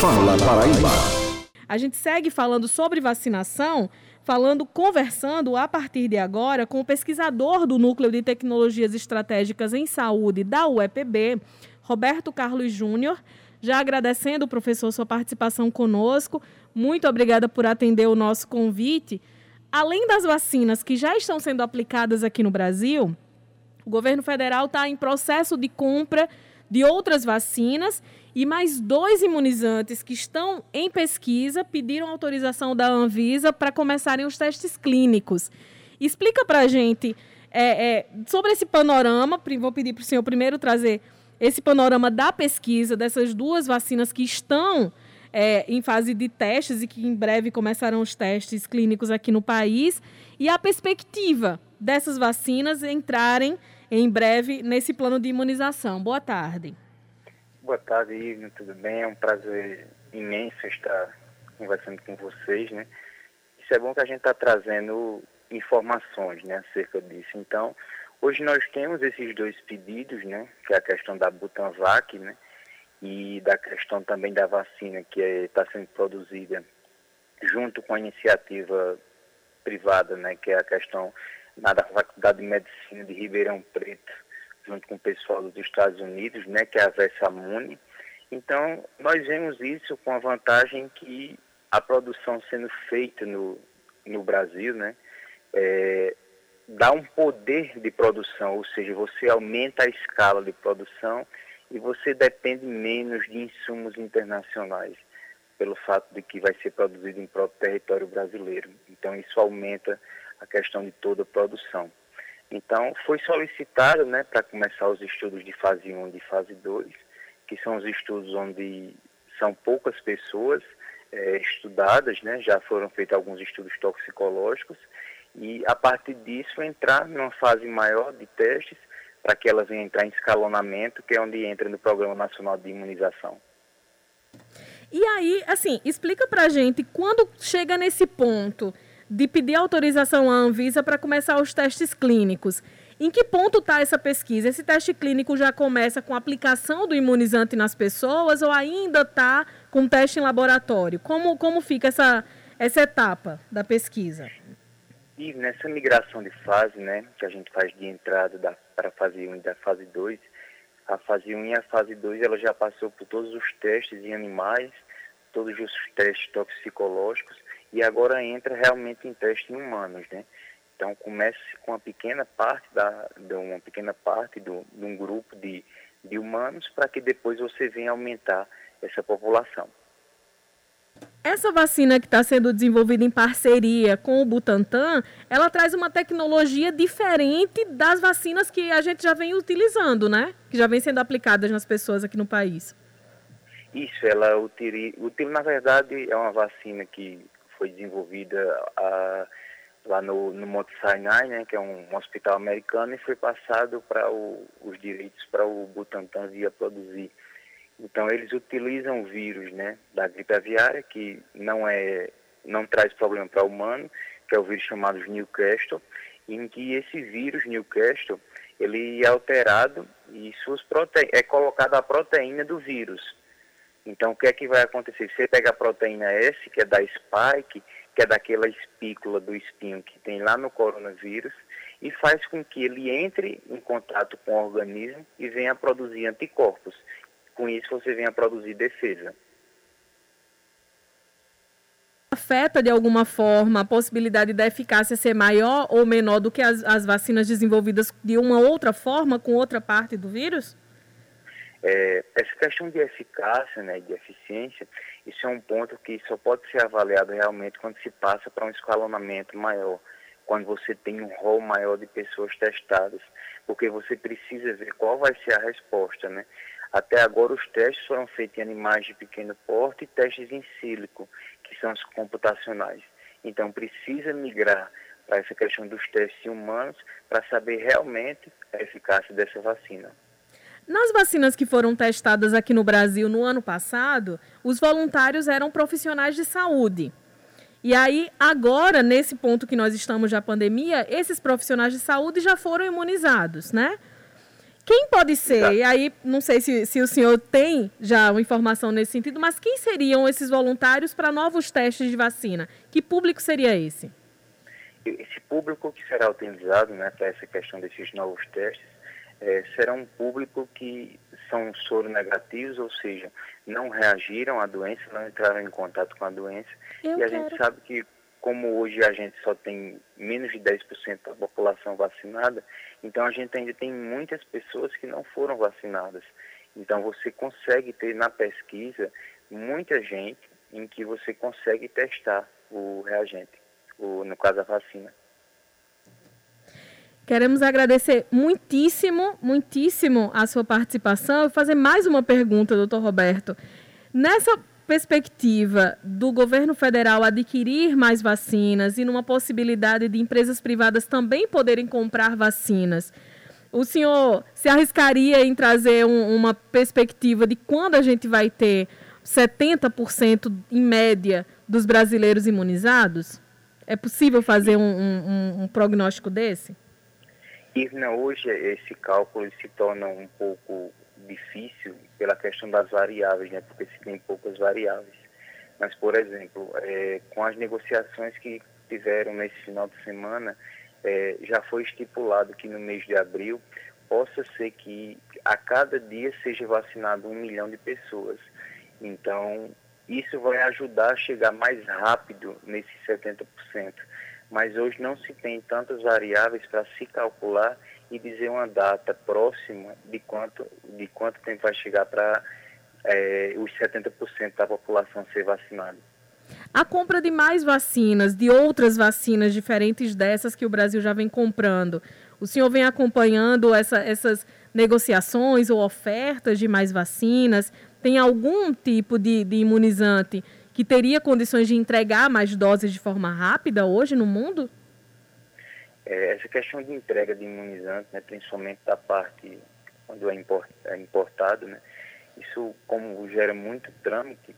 Fala Paraíba. A gente segue falando sobre vacinação, falando, conversando a partir de agora com o pesquisador do Núcleo de Tecnologias Estratégicas em Saúde da UEPB, Roberto Carlos Júnior. Já agradecendo, professor, sua participação conosco. Muito obrigada por atender o nosso convite. Além das vacinas que já estão sendo aplicadas aqui no Brasil, o governo federal está em processo de compra de outras vacinas e mais dois imunizantes que estão em pesquisa pediram autorização da Anvisa para começarem os testes clínicos. Explica para a gente é, é, sobre esse panorama. Vou pedir para o senhor primeiro trazer esse panorama da pesquisa dessas duas vacinas que estão é, em fase de testes e que em breve começarão os testes clínicos aqui no país e a perspectiva dessas vacinas entrarem em breve nesse plano de imunização. Boa tarde. Boa tarde, Ivna, tudo bem? É um prazer imenso estar conversando com vocês, né? Isso é bom que a gente está trazendo informações, né, acerca disso. Então, hoje nós temos esses dois pedidos, né, que é a questão da Butanvac, né, e da questão também da vacina que está é, sendo produzida junto com a iniciativa privada, né, que é a questão da Faculdade de Medicina de Ribeirão Preto, junto com o pessoal dos Estados Unidos, né, que é a Versamune. Então, nós vemos isso com a vantagem que a produção sendo feita no, no Brasil, né, é, dá um poder de produção, ou seja, você aumenta a escala de produção e você depende menos de insumos internacionais, pelo fato de que vai ser produzido em próprio território brasileiro. Então, isso aumenta a questão de toda a produção. Então, foi solicitado né, para começar os estudos de fase 1 e de fase 2, que são os estudos onde são poucas pessoas é, estudadas, né, já foram feitos alguns estudos toxicológicos, e a partir disso entrar numa fase maior de testes para que elas venham entrar em escalonamento, que é onde entra no Programa Nacional de Imunização. E aí, assim, explica para a gente, quando chega nesse ponto de pedir autorização à Anvisa para começar os testes clínicos. Em que ponto está essa pesquisa? Esse teste clínico já começa com a aplicação do imunizante nas pessoas ou ainda está com teste em laboratório? Como, como fica essa, essa etapa da pesquisa? E nessa migração de fase, né, que a gente faz de entrada da, para a fase 1 e da fase 2, a fase 1 e a fase 2 ela já passou por todos os testes em animais, todos os testes toxicológicos, e agora entra realmente em teste em humanos, né? Então começa com uma pequena parte da, de uma pequena parte do, de um grupo de, de humanos para que depois você venha aumentar essa população. Essa vacina que está sendo desenvolvida em parceria com o Butantan, ela traz uma tecnologia diferente das vacinas que a gente já vem utilizando, né? Que já vem sendo aplicadas nas pessoas aqui no país. Isso, ela utiliza, na verdade, é uma vacina que foi desenvolvida a, lá no, no Monte Sinai, né, que é um, um hospital americano, e foi passado para os direitos para o Butantan via produzir. Então eles utilizam o vírus né, da gripe aviária, que não, é, não traz problema para o humano, que é o vírus chamado Newcastle, em que esse vírus Newcastle ele é alterado e suas prote... é colocada a proteína do vírus. Então, o que é que vai acontecer? Você pega a proteína S, que é da spike, que é daquela espícula do espinho que tem lá no coronavírus, e faz com que ele entre em contato com o organismo e venha produzir anticorpos. Com isso, você venha produzir defesa. Afeta de alguma forma a possibilidade da eficácia ser maior ou menor do que as, as vacinas desenvolvidas de uma outra forma, com outra parte do vírus? É, essa questão de eficácia, né, de eficiência, isso é um ponto que só pode ser avaliado realmente quando se passa para um escalonamento maior, quando você tem um rol maior de pessoas testadas, porque você precisa ver qual vai ser a resposta, né? Até agora os testes foram feitos em animais de pequeno porte e testes em sílico, que são os computacionais. Então precisa migrar para essa questão dos testes humanos para saber realmente a eficácia dessa vacina. Nas vacinas que foram testadas aqui no Brasil no ano passado, os voluntários eram profissionais de saúde. E aí, agora, nesse ponto que nós estamos da pandemia, esses profissionais de saúde já foram imunizados, né? Quem pode ser? E aí, não sei se, se o senhor tem já uma informação nesse sentido, mas quem seriam esses voluntários para novos testes de vacina? Que público seria esse? Esse público que será utilizado né, para essa questão desses novos testes é, será um público que são soro negativos, ou seja, não reagiram à doença, não entraram em contato com a doença. Eu e a quero. gente sabe que, como hoje a gente só tem menos de 10% da população vacinada, então a gente ainda tem muitas pessoas que não foram vacinadas. Então você consegue ter na pesquisa muita gente em que você consegue testar o reagente, o, no caso a vacina. Queremos agradecer muitíssimo, muitíssimo a sua participação e fazer mais uma pergunta, doutor Roberto. Nessa perspectiva do governo federal adquirir mais vacinas e numa possibilidade de empresas privadas também poderem comprar vacinas, o senhor se arriscaria em trazer um, uma perspectiva de quando a gente vai ter 70% em média dos brasileiros imunizados? É possível fazer um, um, um prognóstico desse? Irna, hoje esse cálculo se torna um pouco difícil pela questão das variáveis, né? porque se tem poucas variáveis. Mas, por exemplo, é, com as negociações que tiveram nesse final de semana, é, já foi estipulado que no mês de abril possa ser que a cada dia seja vacinado um milhão de pessoas. Então, isso vai ajudar a chegar mais rápido nesses 70% mas hoje não se tem tantas variáveis para se calcular e dizer uma data próxima de quanto, de quanto tempo vai chegar para é, os 70% da população ser vacinada. A compra de mais vacinas, de outras vacinas diferentes dessas que o Brasil já vem comprando, o senhor vem acompanhando essa, essas negociações ou ofertas de mais vacinas? Tem algum tipo de, de imunizante que teria condições de entregar mais doses de forma rápida hoje no mundo? É, essa questão de entrega de imunizante, né, principalmente da parte quando é, é importado, né, isso como gera muito trâmite,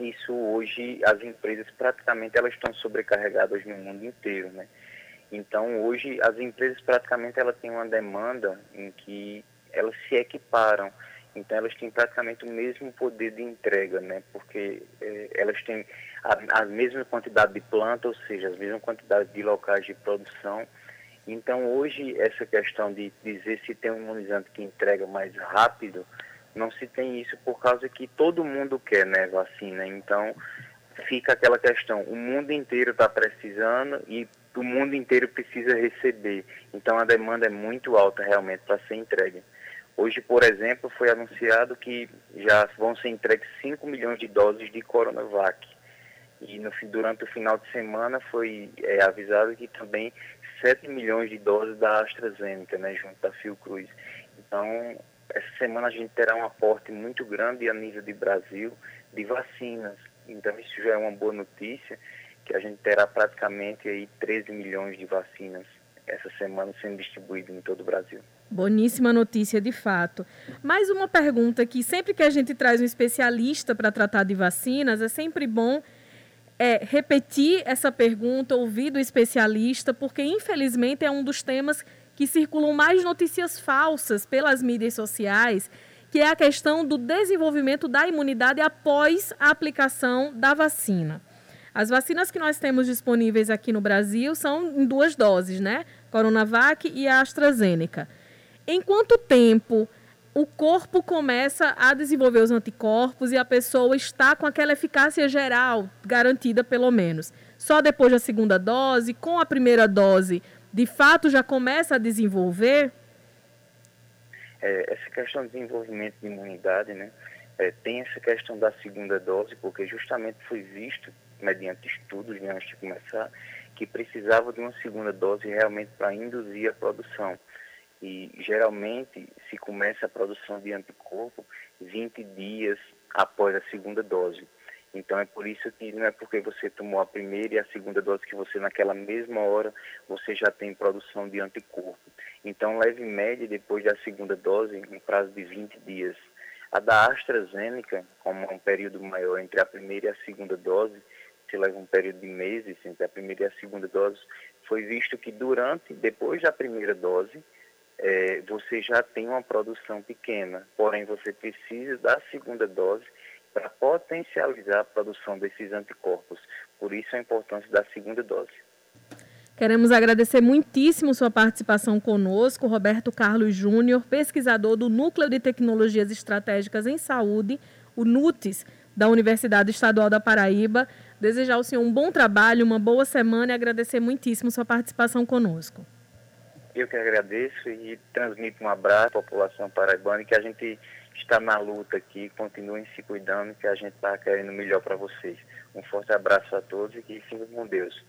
isso hoje as empresas praticamente elas estão sobrecarregadas no mundo inteiro, né? Então hoje as empresas praticamente elas têm uma demanda em que elas se equiparam então elas têm praticamente o mesmo poder de entrega, né? Porque é, elas têm a, a, mesma quantidade de planta, ou seja, a mesma quantidade de locais de produção. Então hoje essa questão de dizer se tem um imunizante que entrega mais rápido, não se tem isso por causa que todo mundo quer, né, vacina. Então fica aquela questão, o mundo inteiro está precisando e o mundo inteiro precisa receber. Então a demanda é muito alta realmente para ser entregue. Hoje, por exemplo, foi anunciado que já vão ser entregues 5 milhões de doses de Coronavac. E no, durante o final de semana foi é, avisado que também 7 milhões de doses da AstraZeneca, né, junto da Fiocruz. Então, essa semana a gente terá um aporte muito grande a nível de Brasil de vacinas. Então, isso já é uma boa notícia, que a gente terá praticamente aí 13 milhões de vacinas essa semana sendo distribuídas em todo o Brasil. Boníssima notícia, de fato. Mais uma pergunta que sempre que a gente traz um especialista para tratar de vacinas, é sempre bom é, repetir essa pergunta, ouvir do especialista, porque infelizmente é um dos temas que circulam mais notícias falsas pelas mídias sociais, que é a questão do desenvolvimento da imunidade após a aplicação da vacina. As vacinas que nós temos disponíveis aqui no Brasil são em duas doses, né? Coronavac e a AstraZeneca. Em quanto tempo o corpo começa a desenvolver os anticorpos e a pessoa está com aquela eficácia geral, garantida pelo menos? Só depois da segunda dose, com a primeira dose, de fato já começa a desenvolver? É, essa questão de desenvolvimento de imunidade, né? É, tem essa questão da segunda dose, porque justamente foi visto, mediante estudos né, antes de começar, que precisava de uma segunda dose realmente para induzir a produção. E geralmente se começa a produção de anticorpo 20 dias após a segunda dose. Então é por isso que não é porque você tomou a primeira e a segunda dose que você naquela mesma hora você já tem produção de anticorpo. Então leve média depois da segunda dose em prazo de 20 dias. A da AstraZeneca, como é um período maior entre a primeira e a segunda dose, se leva um período de meses entre a primeira e a segunda dose, foi visto que durante, depois da primeira dose, é, você já tem uma produção pequena, porém você precisa da segunda dose para potencializar a produção desses anticorpos. Por isso a importância da segunda dose. Queremos agradecer muitíssimo sua participação conosco, Roberto Carlos Júnior, pesquisador do Núcleo de Tecnologias Estratégicas em Saúde, o NUTES, da Universidade Estadual da Paraíba. Desejar ao senhor um bom trabalho, uma boa semana e agradecer muitíssimo sua participação conosco. Eu que agradeço e transmito um abraço à população paraibana e que a gente está na luta aqui, continuem se cuidando, que a gente está querendo melhor para vocês. Um forte abraço a todos e que fiquem com Deus.